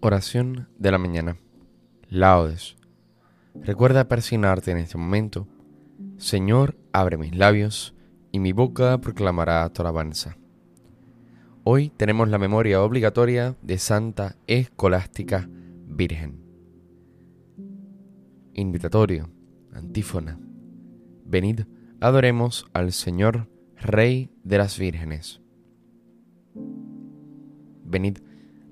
Oración de la mañana. Laudes. Recuerda persignarte en este momento. Señor, abre mis labios y mi boca proclamará tu alabanza. Hoy tenemos la memoria obligatoria de Santa Escolástica Virgen. Invitatorio, antífona. Venid, adoremos al Señor, Rey de las vírgenes. Venid,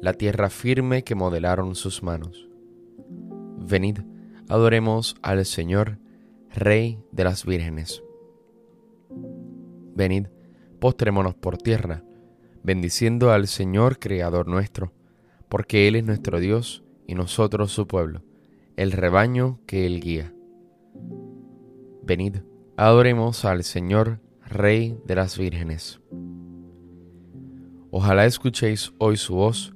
la tierra firme que modelaron sus manos. Venid, adoremos al Señor, Rey de las vírgenes. Venid, postrémonos por tierra, bendiciendo al Señor Creador nuestro, porque Él es nuestro Dios y nosotros su pueblo, el rebaño que Él guía. Venid, adoremos al Señor, Rey de las vírgenes. Ojalá escuchéis hoy su voz,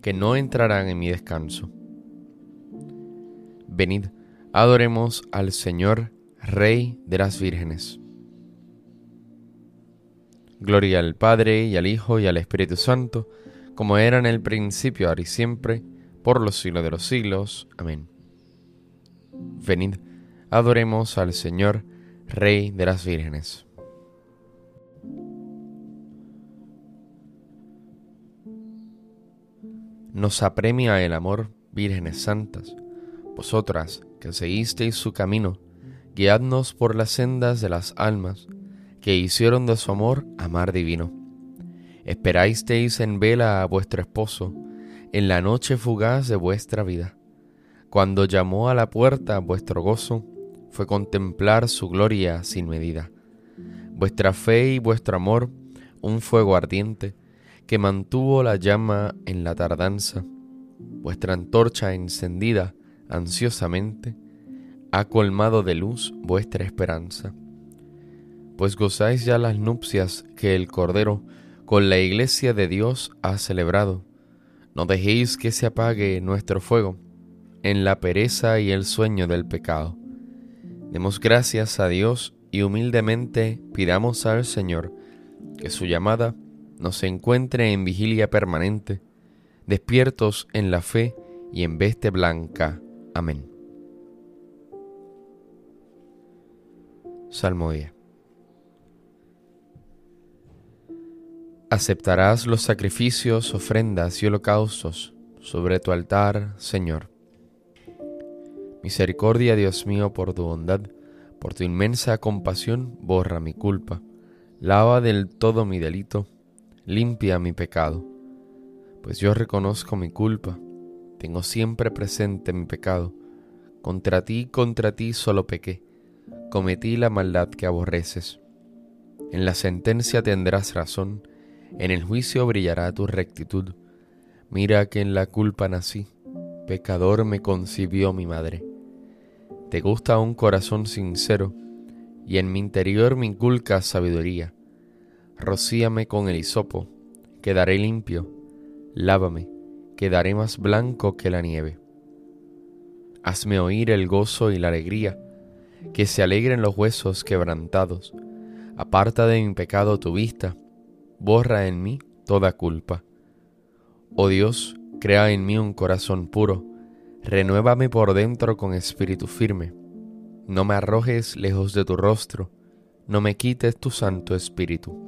que no entrarán en mi descanso. Venid, adoremos al Señor, Rey de las vírgenes. Gloria al Padre y al Hijo y al Espíritu Santo, como era en el principio, ahora y siempre, por los siglos de los siglos. Amén. Venid, adoremos al Señor, Rey de las vírgenes. Nos apremia el amor, vírgenes santas, vosotras que seguisteis su camino, guiadnos por las sendas de las almas, que hicieron de su amor amar divino. Esperáisteis en vela a vuestro esposo, en la noche fugaz de vuestra vida. Cuando llamó a la puerta vuestro gozo, fue contemplar su gloria sin medida. Vuestra fe y vuestro amor, un fuego ardiente, que mantuvo la llama en la tardanza, vuestra antorcha encendida ansiosamente, ha colmado de luz vuestra esperanza. Pues gozáis ya las nupcias que el Cordero con la iglesia de Dios ha celebrado. No dejéis que se apague nuestro fuego en la pereza y el sueño del pecado. Demos gracias a Dios y humildemente pidamos al Señor que su llamada nos encuentre en vigilia permanente, despiertos en la fe y en veste blanca. Amén. Salmodia. Aceptarás los sacrificios, ofrendas y holocaustos sobre tu altar, Señor. Misericordia, Dios mío, por tu bondad, por tu inmensa compasión, borra mi culpa, lava del todo mi delito, limpia mi pecado. Pues yo reconozco mi culpa, tengo siempre presente mi pecado. Contra ti, contra ti solo pequé, cometí la maldad que aborreces. En la sentencia tendrás razón, en el juicio brillará tu rectitud. Mira que en la culpa nací, pecador me concibió mi madre. Te gusta un corazón sincero, y en mi interior me inculcas sabiduría. Rocíame con el hisopo, quedaré limpio, lávame, quedaré más blanco que la nieve. Hazme oír el gozo y la alegría, que se alegren los huesos quebrantados. Aparta de mi pecado tu vista, borra en mí toda culpa. Oh Dios, crea en mí un corazón puro, renuévame por dentro con espíritu firme. No me arrojes lejos de tu rostro, no me quites tu santo espíritu.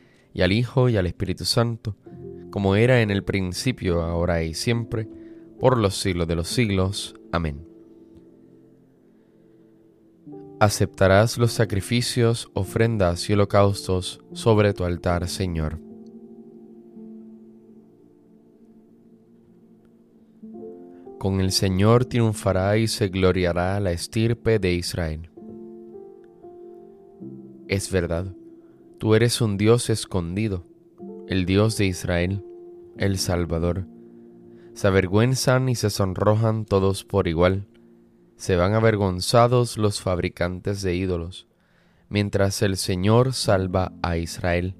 y al Hijo, y al Espíritu Santo, como era en el principio, ahora y siempre, por los siglos de los siglos. Amén. Aceptarás los sacrificios, ofrendas y holocaustos sobre tu altar, Señor. Con el Señor triunfará y se gloriará la estirpe de Israel. Es verdad, tú eres un Dios escondido, el Dios de Israel, el Salvador. Se avergüenzan y se sonrojan todos por igual, se van avergonzados los fabricantes de ídolos, mientras el Señor salva a Israel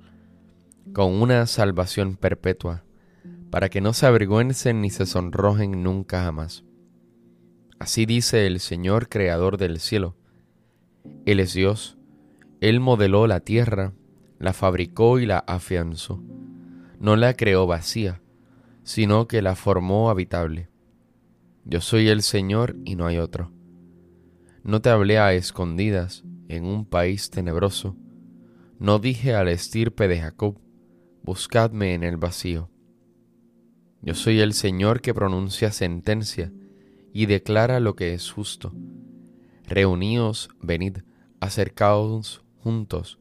con una salvación perpetua para que no se avergüencen ni se sonrojen nunca jamás. Así dice el Señor Creador del cielo. Él es Dios, Él modeló la tierra, la fabricó y la afianzó. No la creó vacía, sino que la formó habitable. Yo soy el Señor y no hay otro. No te hablé a escondidas en un país tenebroso. No dije al estirpe de Jacob, buscadme en el vacío. Yo soy el Señor que pronuncia sentencia y declara lo que es justo. Reuníos, venid, acercaos juntos,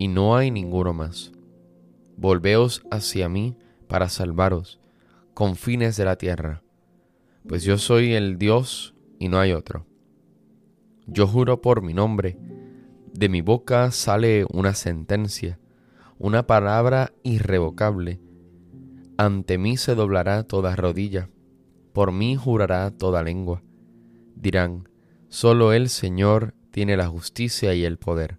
y no hay ninguno más. Volveos hacia mí para salvaros, confines de la tierra, pues yo soy el Dios y no hay otro. Yo juro por mi nombre, de mi boca sale una sentencia, una palabra irrevocable, ante mí se doblará toda rodilla, por mí jurará toda lengua. Dirán, solo el Señor tiene la justicia y el poder.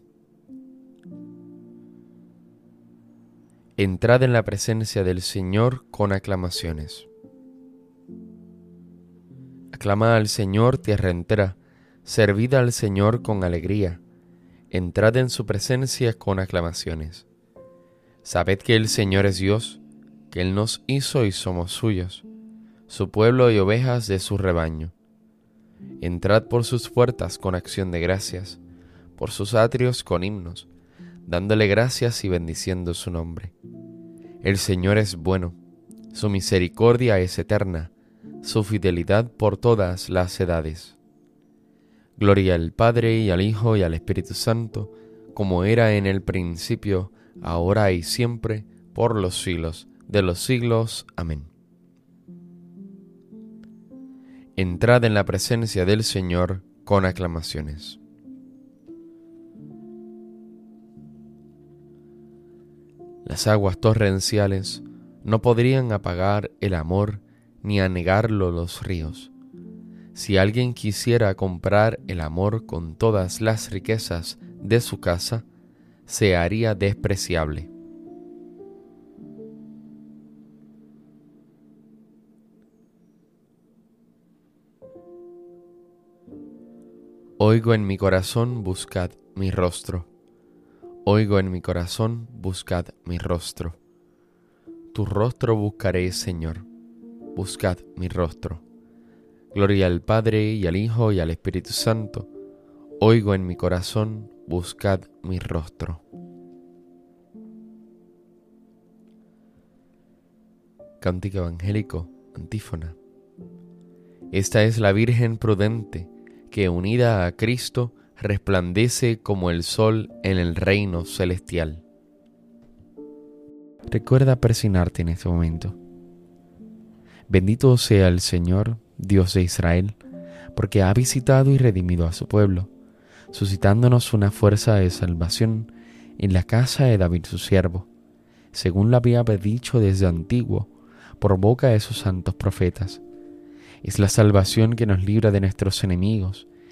Entrad en la presencia del Señor con aclamaciones. Aclama al Señor tierra entera, servid al Señor con alegría, entrad en su presencia con aclamaciones. Sabed que el Señor es Dios, que Él nos hizo y somos suyos, su pueblo y ovejas de su rebaño. Entrad por sus puertas con acción de gracias, por sus atrios con himnos, dándole gracias y bendiciendo su nombre. El Señor es bueno, su misericordia es eterna, su fidelidad por todas las edades. Gloria al Padre y al Hijo y al Espíritu Santo, como era en el principio, ahora y siempre, por los siglos de los siglos. Amén. Entrad en la presencia del Señor con aclamaciones. Las aguas torrenciales no podrían apagar el amor ni anegarlo los ríos. Si alguien quisiera comprar el amor con todas las riquezas de su casa, se haría despreciable. Oigo en mi corazón, buscad mi rostro. Oigo en mi corazón, buscad mi rostro. Tu rostro buscaré, Señor. Buscad mi rostro. Gloria al Padre y al Hijo y al Espíritu Santo. Oigo en mi corazón, buscad mi rostro. Cántico Evangélico, antífona. Esta es la Virgen prudente que unida a Cristo resplandece como el sol en el reino celestial. Recuerda persignarte en este momento. Bendito sea el Señor, Dios de Israel, porque ha visitado y redimido a su pueblo, suscitándonos una fuerza de salvación en la casa de David su siervo, según lo había dicho desde antiguo por boca de sus santos profetas es la salvación que nos libra de nuestros enemigos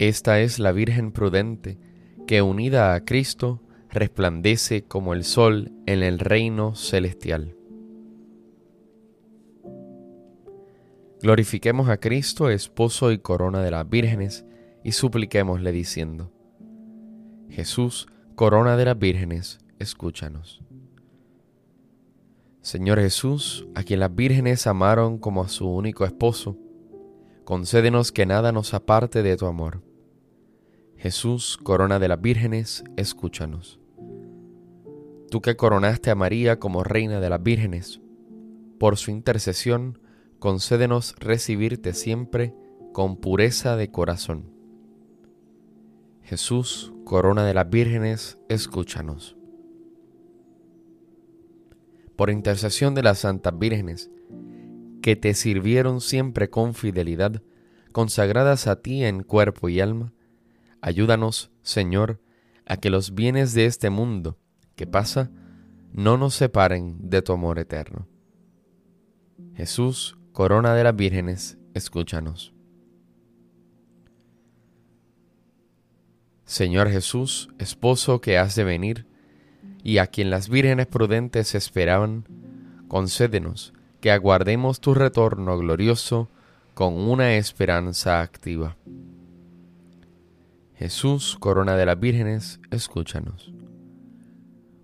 Esta es la Virgen prudente, que unida a Cristo resplandece como el sol en el reino celestial. Glorifiquemos a Cristo, esposo y corona de las vírgenes, y supliquémosle diciendo, Jesús, corona de las vírgenes, escúchanos. Señor Jesús, a quien las vírgenes amaron como a su único esposo, concédenos que nada nos aparte de tu amor. Jesús, corona de las vírgenes, escúchanos. Tú que coronaste a María como reina de las vírgenes, por su intercesión, concédenos recibirte siempre con pureza de corazón. Jesús, corona de las vírgenes, escúchanos. Por intercesión de las santas vírgenes, que te sirvieron siempre con fidelidad, consagradas a ti en cuerpo y alma, ayúdanos, Señor, a que los bienes de este mundo que pasa no nos separen de tu amor eterno. Jesús, corona de las vírgenes, escúchanos. Señor Jesús, esposo que has de venir, y a quien las vírgenes prudentes esperaban, concédenos que aguardemos tu retorno glorioso con una esperanza activa. Jesús, corona de las vírgenes, escúchanos.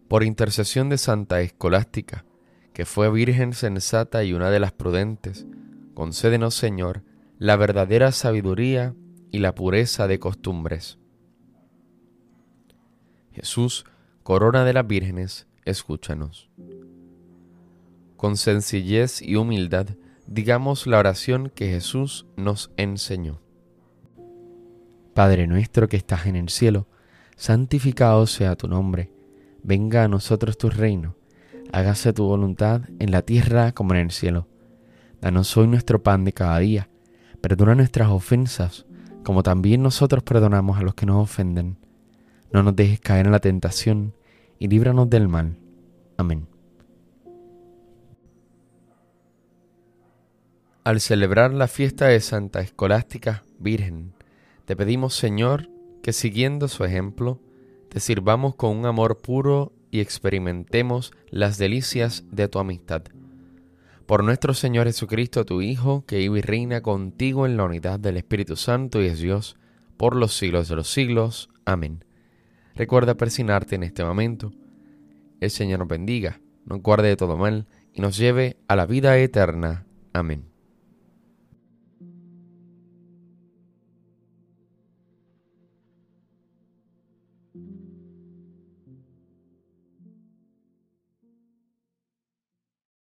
Por intercesión de Santa Escolástica, que fue virgen sensata y una de las prudentes, concédenos, Señor, la verdadera sabiduría y la pureza de costumbres. Jesús, corona de las vírgenes, escúchanos con sencillez y humildad, digamos la oración que Jesús nos enseñó. Padre nuestro que estás en el cielo, santificado sea tu nombre, venga a nosotros tu reino, hágase tu voluntad en la tierra como en el cielo. Danos hoy nuestro pan de cada día, perdona nuestras ofensas, como también nosotros perdonamos a los que nos ofenden. No nos dejes caer en la tentación, y líbranos del mal. Amén. Al celebrar la fiesta de Santa Escolástica Virgen, te pedimos, Señor, que siguiendo su ejemplo, te sirvamos con un amor puro y experimentemos las delicias de tu amistad. por nuestro Señor Jesucristo, tu Hijo, que vive y reina contigo en la unidad del Espíritu Santo y es Dios, por los siglos de los siglos. Amén. Recuerda persignarte en este momento. El Señor nos bendiga, nos guarde de todo mal y nos lleve a la vida eterna. Amén.